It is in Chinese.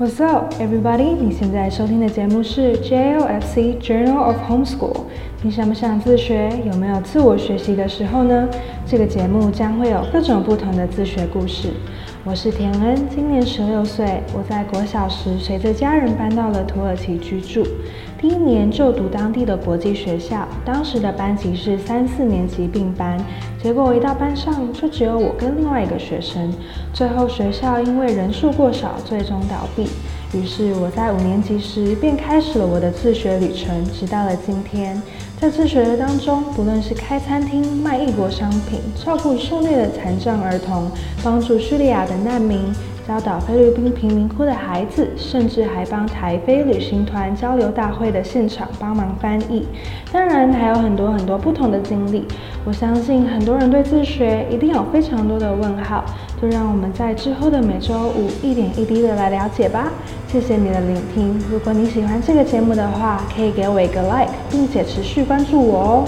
What's up, everybody？你现在收听的节目是 JLFC Journal of Homeschool。你想不想自学？有没有自我学习的时候呢？这个节目将会有各种不同的自学故事。我是田恩，今年十六岁。我在国小时随着家人搬到了土耳其居住。第一年就读当地的国际学校，当时的班级是三四年级并班。结果一到班上，就只有我跟另外一个学生。最后学校因为人数过少，最终倒闭。于是我在五年级时便开始了我的自学旅程，直到了今天。在自学的当中，不论是开餐厅、卖异国商品、照顾受虐的残障儿童、帮助叙利亚的难民。教导菲律宾贫民窟的孩子，甚至还帮台菲旅行团交流大会的现场帮忙翻译。当然还有很多很多不同的经历。我相信很多人对自学一定有非常多的问号，就让我们在之后的每周五一点一滴的来了解吧。谢谢你的聆听。如果你喜欢这个节目的话，可以给我一个 like，并且持续关注我哦。